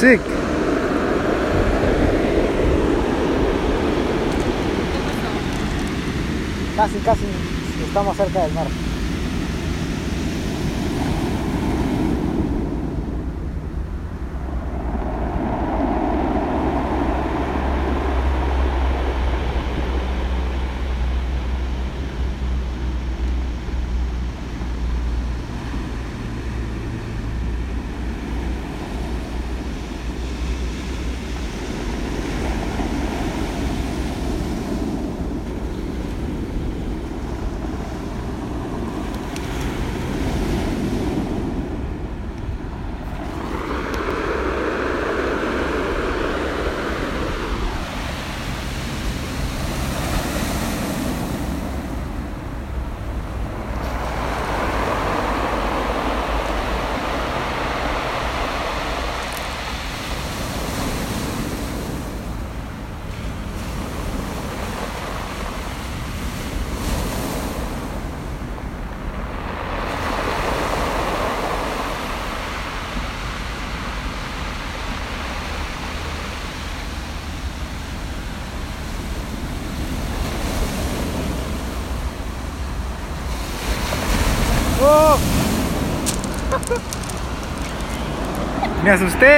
Casi, casi estamos cerca del mar. Me asusté.